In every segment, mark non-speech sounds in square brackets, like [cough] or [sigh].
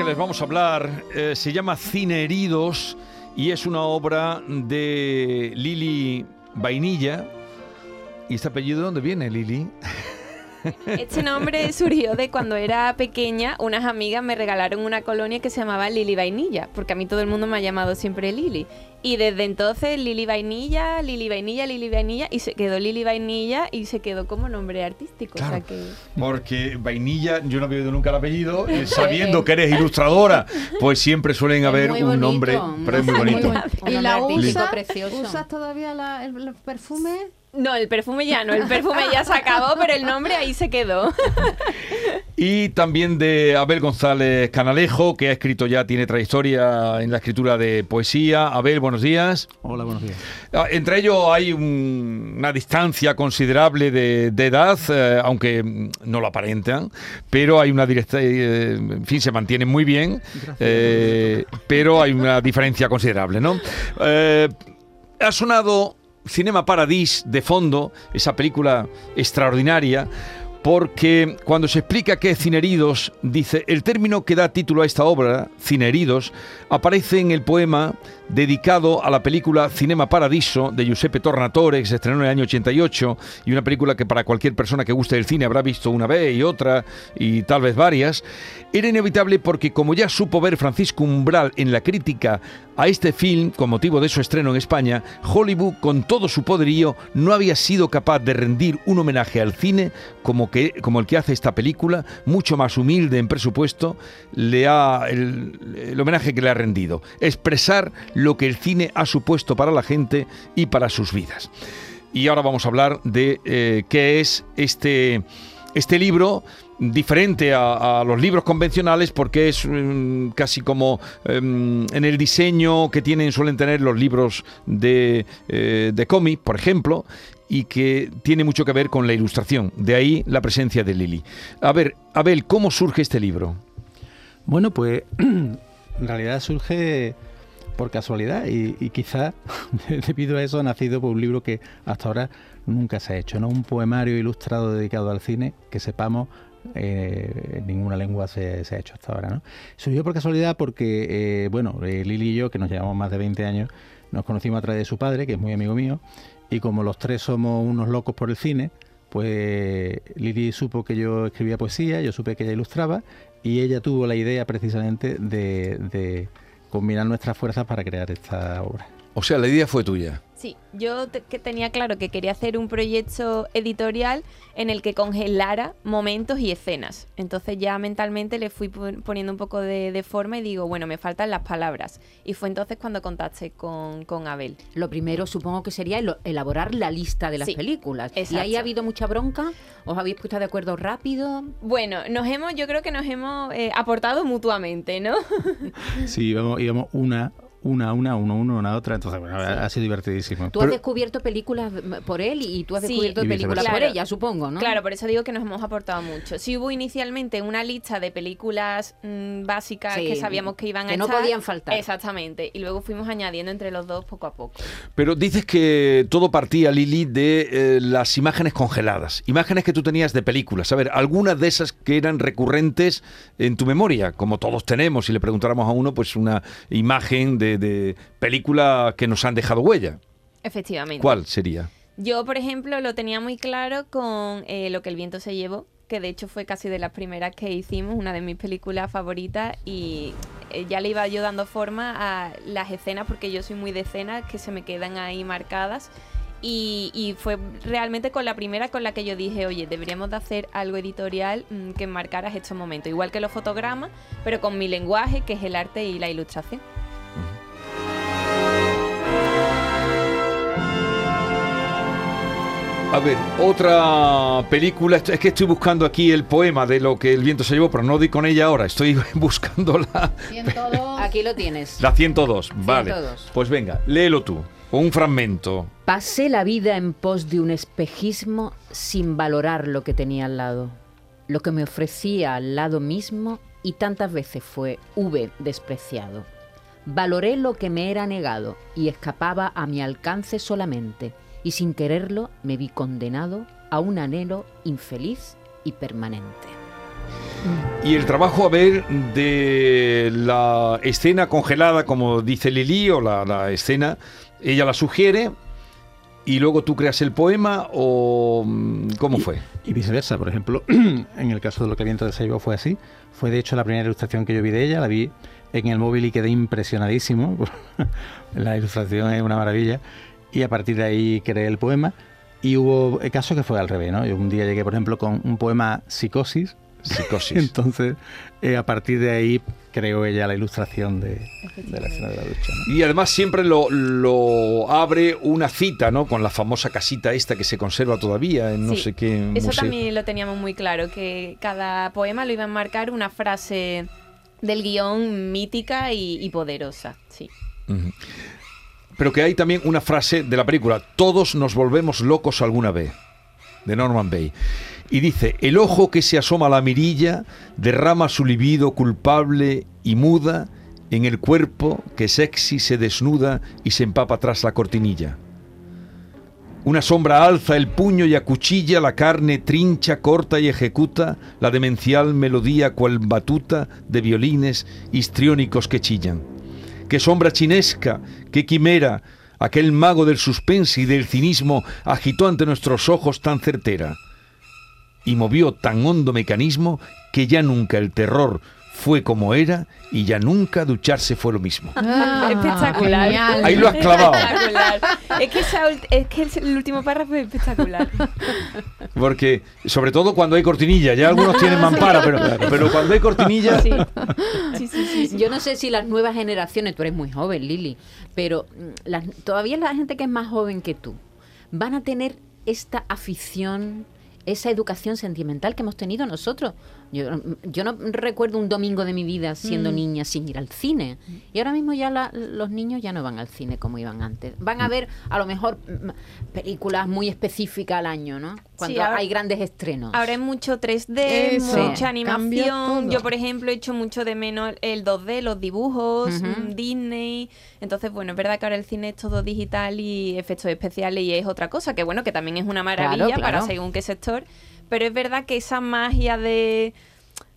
Que les vamos a hablar eh, se llama Cine Heridos y es una obra de Lili Vainilla. ¿Y este apellido de dónde viene, Lili? Este nombre surgió de cuando era pequeña, unas amigas me regalaron una colonia que se llamaba Lili Vainilla, porque a mí todo el mundo me ha llamado siempre Lili. Y desde entonces Lili Vainilla, Lili Vainilla, Lili Vainilla, y se quedó Lili Vainilla y se quedó como nombre artístico. o sea que... Porque Vainilla, yo no había oído nunca el apellido, eh, [laughs] sabiendo que eres ilustradora, pues siempre suelen haber muy un bonito, nombre, pero es muy bonito. Un ¿Y nombre la usa? precioso. ¿Usas todavía la- el, el perfume? No, el perfume ya no, el perfume ya se acabó, pero el nombre ahí se quedó. Y también de Abel González Canalejo, que ha escrito ya, tiene trayectoria en la escritura de poesía. Abel, buenos días. Hola, buenos días. Ah, Entre ellos hay un- una distancia considerable de, de edad, eh, aunque no lo aparentan, pero hay una directa, eh, en fin, se mantienen muy bien, eh, pero hay una diferencia considerable, ¿no? Eh, ha sonado Cinema Paradis de fondo, esa película extraordinaria. Porque cuando se explica qué es Cineridos, dice, el término que da título a esta obra, Cineridos, aparece en el poema dedicado a la película Cinema Paradiso de Giuseppe Tornatore, que se estrenó en el año 88, y una película que para cualquier persona que guste del cine habrá visto una vez y otra, y tal vez varias, era inevitable porque como ya supo ver Francisco Umbral en la crítica a este film con motivo de su estreno en España, Hollywood con todo su poderío no había sido capaz de rendir un homenaje al cine como, que, como el que hace esta película, mucho más humilde en presupuesto, le ha, el, el homenaje que le ha rendido. Expresar lo que el cine ha supuesto para la gente y para sus vidas. Y ahora vamos a hablar de eh, qué es este, este libro diferente a, a los libros convencionales porque es mm, casi como em, en el diseño que tienen suelen tener los libros de, eh, de cómic, por ejemplo, y que tiene mucho que ver con la ilustración. De ahí la presencia de Lili. A ver, Abel, ¿cómo surge este libro? Bueno, pues [clears throat] en realidad surge por casualidad y, y quizá [laughs] debido a eso ha nacido por un libro que hasta ahora nunca se ha hecho, ¿no? Un poemario ilustrado dedicado al cine que sepamos eh, en ninguna lengua se, se ha hecho hasta ahora, ¿no? Surgió por casualidad porque, eh, bueno, eh, Lili y yo, que nos llevamos más de 20 años, nos conocimos a través de su padre, que es muy amigo mío, y como los tres somos unos locos por el cine, pues Lili supo que yo escribía poesía, yo supe que ella ilustraba, y ella tuvo la idea precisamente de, de combinar nuestras fuerzas para crear esta obra. O sea, la idea fue tuya. Sí, yo te- que tenía claro que quería hacer un proyecto editorial en el que congelara momentos y escenas. Entonces ya mentalmente le fui pon- poniendo un poco de, de forma y digo, bueno, me faltan las palabras. Y fue entonces cuando contacté con, con Abel. Lo primero supongo que sería elaborar la lista de las Sí, películas. ¿Y exacto. ahí ha habido mucha bronca? ¿Os habéis puesto de acuerdo rápido? Bueno, nos hemos, yo creo que nos hemos eh, aportado mutuamente, ¿no? [laughs] Sí, íbamos, íbamos una, una, una, uno, uno, una otra, entonces bueno, ha ha sido divertidísimo. Tú has descubierto películas por él y tú has Sí. descubierto películas por ella, supongo, ¿no? Claro, por eso digo que nos hemos aportado mucho. Sí hubo inicialmente una lista de películas mm, básicas Sí, que sabíamos que iban a que no estar. podían faltar. Exactamente. Y luego fuimos añadiendo entre los dos poco a poco. Pero dices que todo partía, Lili, de eh, las imágenes congeladas. Imágenes que tú tenías de películas. A ver, algunas de esas que eran recurrentes en tu memoria, como todos tenemos, si le preguntáramos a uno, pues una imagen de, de película que nos han dejado huella. Efectivamente. ¿Cuál sería? Yo, por ejemplo, lo tenía muy claro con eh, Lo que el viento se llevó, que de hecho fue casi de las primeras que hicimos, una de mis películas favoritas, y eh, ya le iba yo dando forma a las escenas, porque yo soy muy de escenas que se me quedan ahí marcadas. Y, y fue realmente con la primera con la que yo dije, oye, deberíamos de hacer algo editorial mm, que marcara estos momentos, igual que los fotogramas, pero con mi lenguaje, que es el arte y la ilustración. A ver, otra película. Es que estoy buscando aquí el poema de lo que el viento se llevó, pero no di con ella ahora. Estoy buscando la, 102. Aquí lo tienes. la 102. Vale. 102. Pues venga, léelo tú. Un fragmento. Pasé la vida en pos de un espejismo sin valorar lo que tenía al lado, lo que me ofrecía al lado mismo y tantas veces fue V despreciado. Valoré lo que me era negado y escapaba a mi alcance solamente, y sin quererlo me vi condenado a un anhelo infeliz y permanente. Y el trabajo, a ver, de la escena congelada, como dice Lili, o la, la escena, ella la sugiere y luego tú creas el poema o mm, cómo Y- fue. Y viceversa, por ejemplo, [clears throat] en el caso de lo que viento se llevó fue así. Fue de hecho la primera ilustración que yo vi de ella, la vi en el móvil y quedé impresionadísimo. [laughs] la ilustración es una maravilla. Y a partir de ahí creé el poema. Y hubo el caso que fue al revés, ¿no? Yo un día llegué, por ejemplo, con un poema Psicosis. Psicosis. [laughs] Entonces, eh, a partir de ahí creó ella la ilustración de, de la escena de la ducha. ¿no? Y además siempre lo, lo abre una cita, ¿no? Con la famosa casita esta que se conserva todavía en no Sí, sé qué Eso museo. también lo teníamos muy claro, que cada poema lo iba a marcar una frase del guion mítica y, y poderosa. Sí. Ujú. Pero que hay también una frase de la película, todos nos volvemos locos alguna vez, de Norman Bay. Y dice, el ojo que se asoma a la mirilla derrama su libido culpable y muda en el cuerpo que sexy se desnuda y se empapa tras la cortinilla. Una sombra alza el puño y acuchilla la carne, trincha, corta y ejecuta la demencial melodía cual batuta de violines histriónicos que chillan. Qué sombra chinesca, qué quimera, aquel mago del suspense y del cinismo agitó ante nuestros ojos tan certera. Y movió tan hondo mecanismo que ya nunca el terror fue como era y ya nunca ducharse fue lo mismo. Ah, espectacular. genial. Ahí lo has clavado. Espectacular. Es que, esa es que el, último párrafo es espectacular. Porque, sobre todo cuando hay cortinilla, ya algunos tienen mampara, pero, pero cuando hay cortinilla... Sí. Sí, sí, sí, sí. Yo no sé si las nuevas generaciones, tú eres muy joven, Lili, pero mm, las- todavía la gente que es más joven que tú van a tener esta afición, esa educación sentimental que hemos tenido nosotros. Yo, yo no recuerdo un domingo de mi vida siendo niña sin ir al cine. Y ahora mismo ya la- los niños ya no van al cine como iban antes. Van a ver a lo mejor mm, películas muy específicas al año, ¿no? Cuando ahora- hay grandes estrenos. Ahora es mucho 3D, Eso, mucha animación. Yo, por ejemplo, he hecho mucho de menos el 2D, los dibujos, mm, Disney. Entonces, bueno, es verdad que ahora el cine es todo digital y efectos especiales y es otra cosa, que bueno, que también es una maravilla Claro, para según qué sector. Pero es verdad que esa magia de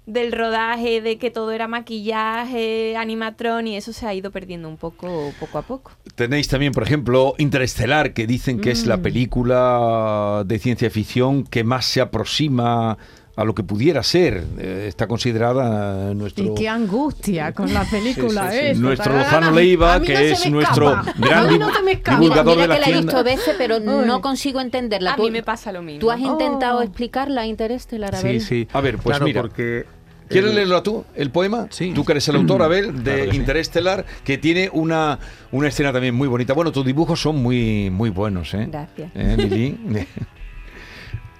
del rodaje, de que todo era maquillaje, animatrón y eso se ha ido perdiendo un poco, poco a poco. Tenéis también, por ejemplo, Interestelar, que dicen que es la película de ciencia ficción que más se aproxima a lo que pudiera ser. Eh, está considerada nuestro... Y qué angustia con la película Sí, sí, sí. esta. Nuestro Lozano Leiva, a mí que no se es me nuestro escapa. gran A mí div- no escapa. Mira, divulgador mira de la que la he visto veces, pero Uy. no consigo entenderla. A Tú- mí me pasa lo mismo. ¿Tú has intentado Oh. explicarla, Interestelar, Sí, Abel? sí. A ver, pues Claro, mira. porque ¿Quieres el- leerlo tú, el poema? Sí. Tú que eres el autor, Abel, de Claro que sí. Interestelar, que tiene una, una escena también muy bonita. Bueno, tus dibujos son muy, muy buenos, ¿eh? Gracias. ¿Eh? [laughs]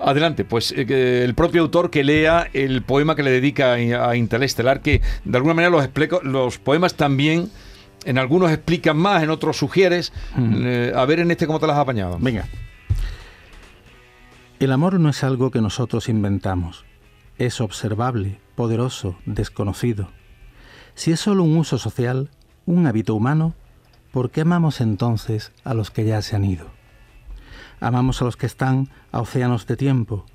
Adelante, pues eh, el propio autor que lea el poema que le dedica a a Interestelar, que de alguna manera los, explico- los poemas también, en algunos explican más, en otros sugieres. Mm. Eh, a ver en este cómo te las has apañado. Venga. El amor no es algo que nosotros inventamos. Es observable, poderoso, desconocido. Si es solo un uso social, un hábito humano, ¿por qué amamos entonces a los que ya se han ido? Amamos a los que están a océanos de tiempo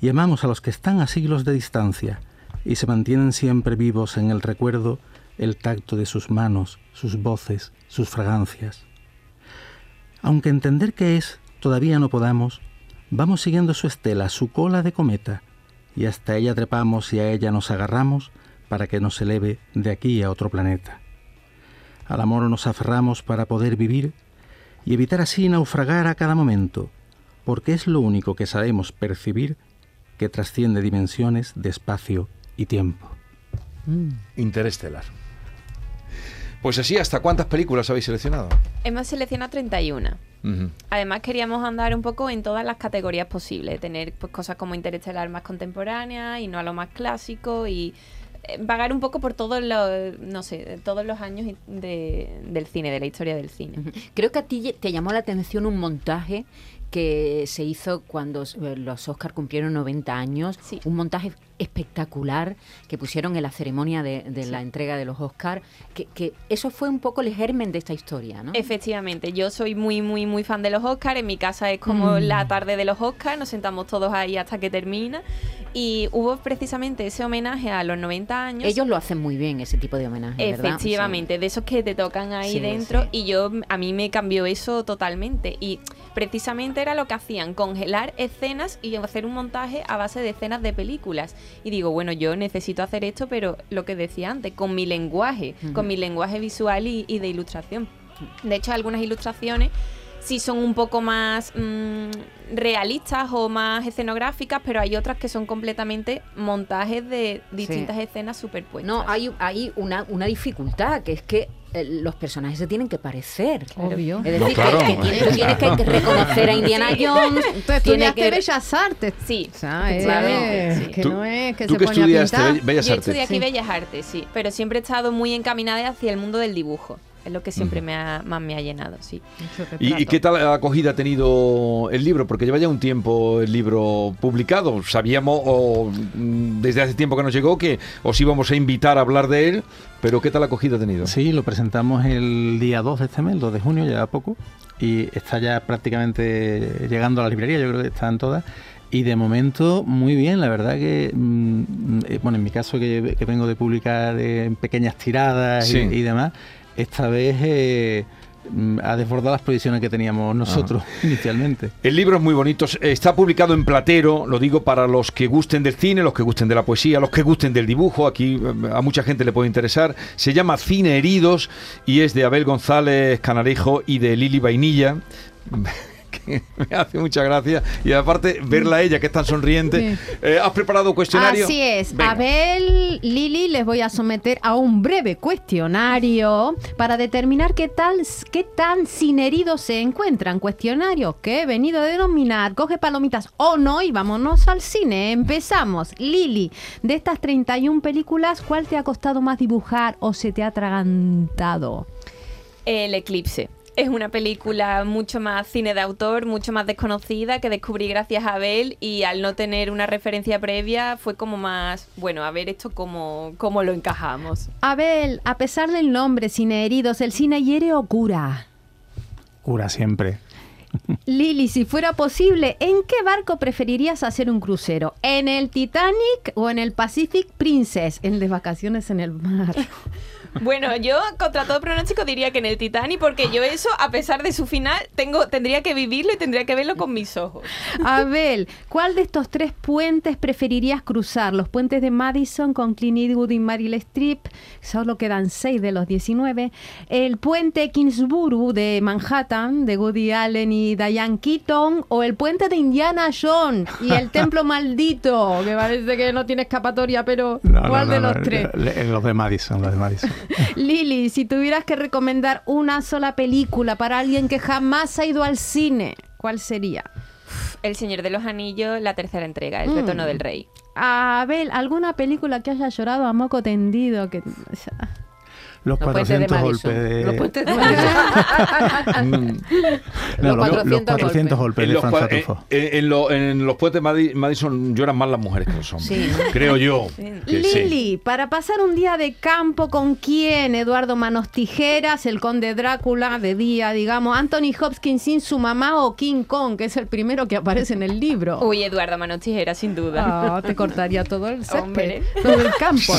y amamos a los que están a siglos de distancia y se mantienen siempre vivos en el recuerdo el tacto de sus manos, sus voces, sus fragancias. Aunque entender qué es todavía no podamos, vamos siguiendo su estela, su cola de cometa, y hasta ella trepamos y a ella nos agarramos para que nos eleve de aquí a otro planeta. Al amor nos aferramos para poder vivir y evitar así naufragar a cada momento, porque es lo único que sabemos percibir que trasciende dimensiones de espacio y tiempo. Interestelar. Pues así, ¿hasta cuántas películas habéis seleccionado? Hemos seleccionado 31. Ujú. Además queríamos andar un poco en todas las categorías posibles, tener pues cosas como interestelar más contemporáneas y no a lo más clásico y vagar un poco por todos los, no sé, todos los años de- del cine, de la historia del cine. Creo que a ti te llamó la atención un montaje que se hizo cuando eh, los Oscar cumplieron 90 años, Sí. un montaje espectacular que pusieron en la ceremonia de, de la entrega de los Oscar, que, que eso fue un poco el germen de esta historia, ¿no? Efectivamente, yo soy muy, muy, muy fan de los Oscars. En mi casa es como Mm. la tarde de los Oscars, nos sentamos todos ahí hasta que termina. Y hubo precisamente ese homenaje a los 90 años. Ellos lo hacen muy bien, ese tipo de homenaje, ¿verdad? Efectivamente, de esos que te tocan ahí Sí, dentro sí. y yo a mí me cambió eso totalmente y precisamente era lo que hacían, congelar escenas y hacer un montaje a base de escenas de películas. Y digo, bueno, yo necesito hacer esto, pero lo que decía antes, con mi lenguaje, con mi lenguaje visual y, y de ilustración. De hecho, algunas ilustraciones sí son un poco más mm, realistas o más escenográficas, pero hay otras que son completamente montajes de distintas escenas superpuestas. No, hay, hay una, una dificultad, que es que eh, los personajes se tienen que parecer. Obvio. Es No, decir, claro. que, que tienes, que reconocer a Indiana Jones. Tú tiene estudiaste que- Bellas Artes. Sí, O sea, es sí. que ¿Tú- no es que ¿Tú se pone a pintar. Be- Bellas Yo Artes. estudié aquí Sí. Bellas Artes, sí, pero siempre he estado muy encaminada hacia el mundo del dibujo. Es lo que siempre me ha, más me ha llenado, sí. ¿Y, qué tal acogida ha tenido el libro? Porque lleva ya un tiempo el libro publicado. Sabíamos o, mm, desde hace tiempo que nos llegó que os íbamos a invitar a hablar de él, pero ¿qué tal acogida ha tenido? Sí, lo presentamos el día 2 de este mes, el 2 de junio, ya poco, y está ya prácticamente llegando a la librería, yo creo que están todas. Y de momento, muy bien, la verdad que, mm, eh, bueno, en mi caso que, que vengo de publicar en pequeñas tiradas Sí. y, y demás, esta vez eh, mm, ha desbordado las provisiones que teníamos nosotros [laughs] inicialmente. El libro es muy bonito, está publicado en Platero, lo digo para los que gusten del cine, los que gusten de la poesía, los que gusten del dibujo, aquí eh, a mucha gente le puede interesar. Se llama Cine Heridos y es de Abel González Canarejo y de Lili Vainilla. [laughs] [laughs] me hace mucha gracia y aparte verla a ella que es tan sonriente. Eh, ¿Has preparado cuestionario? Así es. Venga. Abel, Lili, les voy a someter a un breve cuestionario para determinar qué tal, qué tan sin heridos se encuentran. Cuestionario que he venido a denominar coge palomitas o no y vámonos al cine. Empezamos. Lili, de estas 31 películas, ¿cuál te ha costado más dibujar o se te ha atragantado? El Eclipse. Es una película mucho más cine de autor, mucho más desconocida, que descubrí gracias a Abel y al no tener una referencia previa fue como más, bueno, a ver esto cómo, cómo lo encajamos. Abel, a pesar del nombre, cine heridos, ¿el cine hiere o cura? Cura siempre. Lili, si fuera posible, ¿en qué barco preferirías hacer un crucero? ¿En el Titanic o en el Pacific Princess? En de vacaciones en el mar. Bueno, yo contra todo pronóstico diría que en el Titanic, porque yo eso, a pesar de su final, tengo, tendría que vivirlo y tendría que verlo con mis ojos. Abel, ¿cuál de estos tres puentes preferirías cruzar? Los puentes de Madison con Clint Eastwood y Meryl Streep, solo quedan seis de los 19. El puente Kingsborough de Manhattan, de Woody Allen y Diane Keaton. O el puente de Indiana Jones y el templo [laughs] maldito, que parece que no tiene escapatoria, pero No, ¿cuál no, de los no, tres? Los de Madison, los de Madison. Lili, si tuvieras que recomendar una sola película para alguien que jamás ha ido al cine, ¿cuál sería? El Señor de los Anillos, la tercera entrega, El Mm. Retorno del Rey. Abel, ¿alguna película que haya llorado a moco tendido? Que... Los Los puentes de 400 Madison. golpes de... Los puentes de. [laughs] Mm, [laughs] No, Los los, 400 los 400 golpes en, de los, Franz eh, eh, en lo- en los puentes Madi- Madison lloran más las mujeres que los hombres. Creo yo. sí. Lili, para pasar un día de campo, ¿con quién? Eduardo Manos Tijeras, el conde Drácula, de día, digamos, Anthony Hopkins sin su mamá o King Kong, que es el primero que aparece en el libro. Uy, Eduardo Manos Tijera, sin duda. Ah, te cortaría todo el [laughs] césped, Hombre. todo el campo.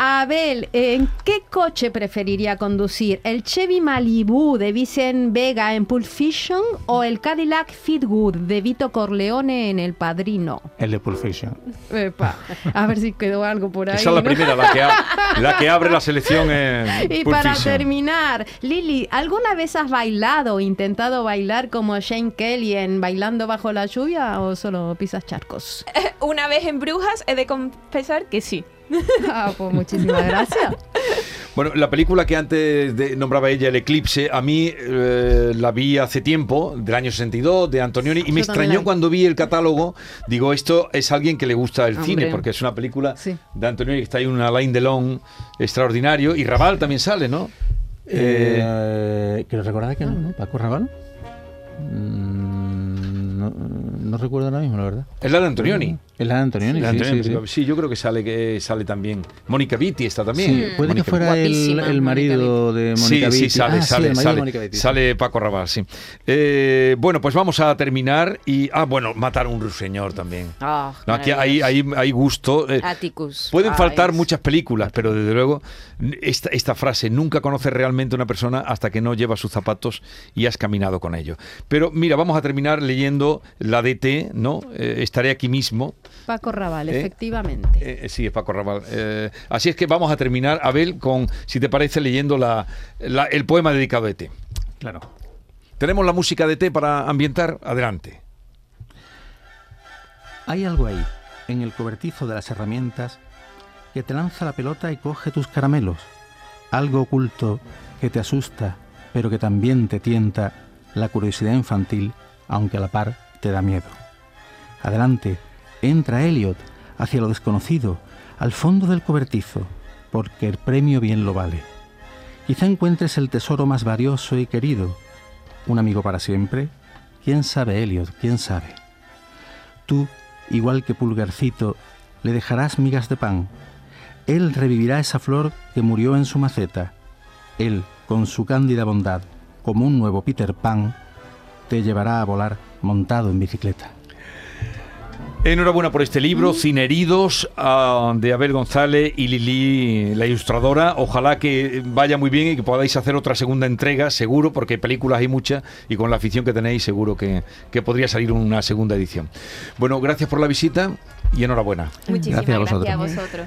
Abel, ¿en qué coche preferiría conducir? ¿El Chevy Malibu de Vicent Vega en Pulp Fiction o el Cadillac Fitwood de Vito Corleone en El Padrino? El de Pulp Fiction. Epa, a ver si quedó algo por ahí. Esa es la ¿no? primera, la que, a- la que abre la selección en [laughs] Y Pulp para Fiction. terminar, Lili, ¿alguna vez has bailado o intentado bailar como Shane Kelly en Bailando bajo la lluvia o solo pisas charcos? [laughs] Una vez en Brujas he de confesar que sí. [laughs] Ah, pues muchísimas gracias. Bueno, la película que antes de- nombraba ella, El Eclipse, a mí eh, la vi hace tiempo, del año 62, de Antonioni, y me extrañó cuando vi el catálogo. Digo, esto es alguien que le gusta el Hombre. cine, porque es una película Sí. de Antonioni que está ahí un Alain Delon extraordinario, y Raval también sale, ¿no? Eh, Eh, quiero recordar que no, ¿no? Paco Raval. Mm, no, no recuerdo ahora mismo, la verdad. es la de Antonioni. Es la de Antonioni, La sí, Antonioni, sí, sí. pero sí, yo creo que sale que sale también. Mónica Vitti está también. Sí, puede que fuera el, el marido de Mónica Vitti. sí, sale, Ah, sí, sale, sale, sale Paco Raval, sí. Eh, bueno, pues vamos a terminar y... Ah, bueno, matar a un ruiseñor también. Ah, No, aquí hay, hay, hay gusto. eh, Atticus. Pueden Ah, faltar es- muchas películas, pero desde luego esta, esta frase, nunca conoces realmente a una persona hasta que no lleva sus zapatos y has caminado con ellos. Pero mira, vamos a terminar leyendo la DT, ¿no? Eh, estaré aquí mismo. Paco Raval, ¿Eh? efectivamente. Eh, sí, es Paco Raval. Eh, así es que vamos a terminar, Abel, con, si te parece, leyendo la, la- el poema dedicado a ET. Claro. ¿Tenemos la música de ET para ambientar? Adelante. Hay algo ahí, en el cobertizo de las herramientas, que te lanza la pelota y coge tus caramelos. Algo oculto que te asusta, pero que también te tienta la curiosidad infantil, aunque a la par te da miedo. Adelante, entra Elliot hacia lo desconocido, al fondo del cobertizo, porque el premio bien lo vale. Quizá encuentres el tesoro más valioso y querido. Un amigo para siempre. ¿Quién sabe, Elliot? ¿Quién sabe? Tú, igual que Pulgarcito, le dejarás migas de pan. Él revivirá esa flor que murió en su maceta. Él, con su cándida bondad, como un nuevo Peter Pan, te llevará a volar montado en bicicleta. Enhorabuena por este libro, Sin Heridos, ah, de Abel González y Lili, la ilustradora. Ojalá que vaya muy bien y que podáis hacer otra segunda entrega, seguro, porque películas hay muchas y con la afición que tenéis, seguro que, que podría salir una segunda edición. Bueno, gracias por la visita y enhorabuena. Muchísimas Gracias a gracias a vosotros. vosotros.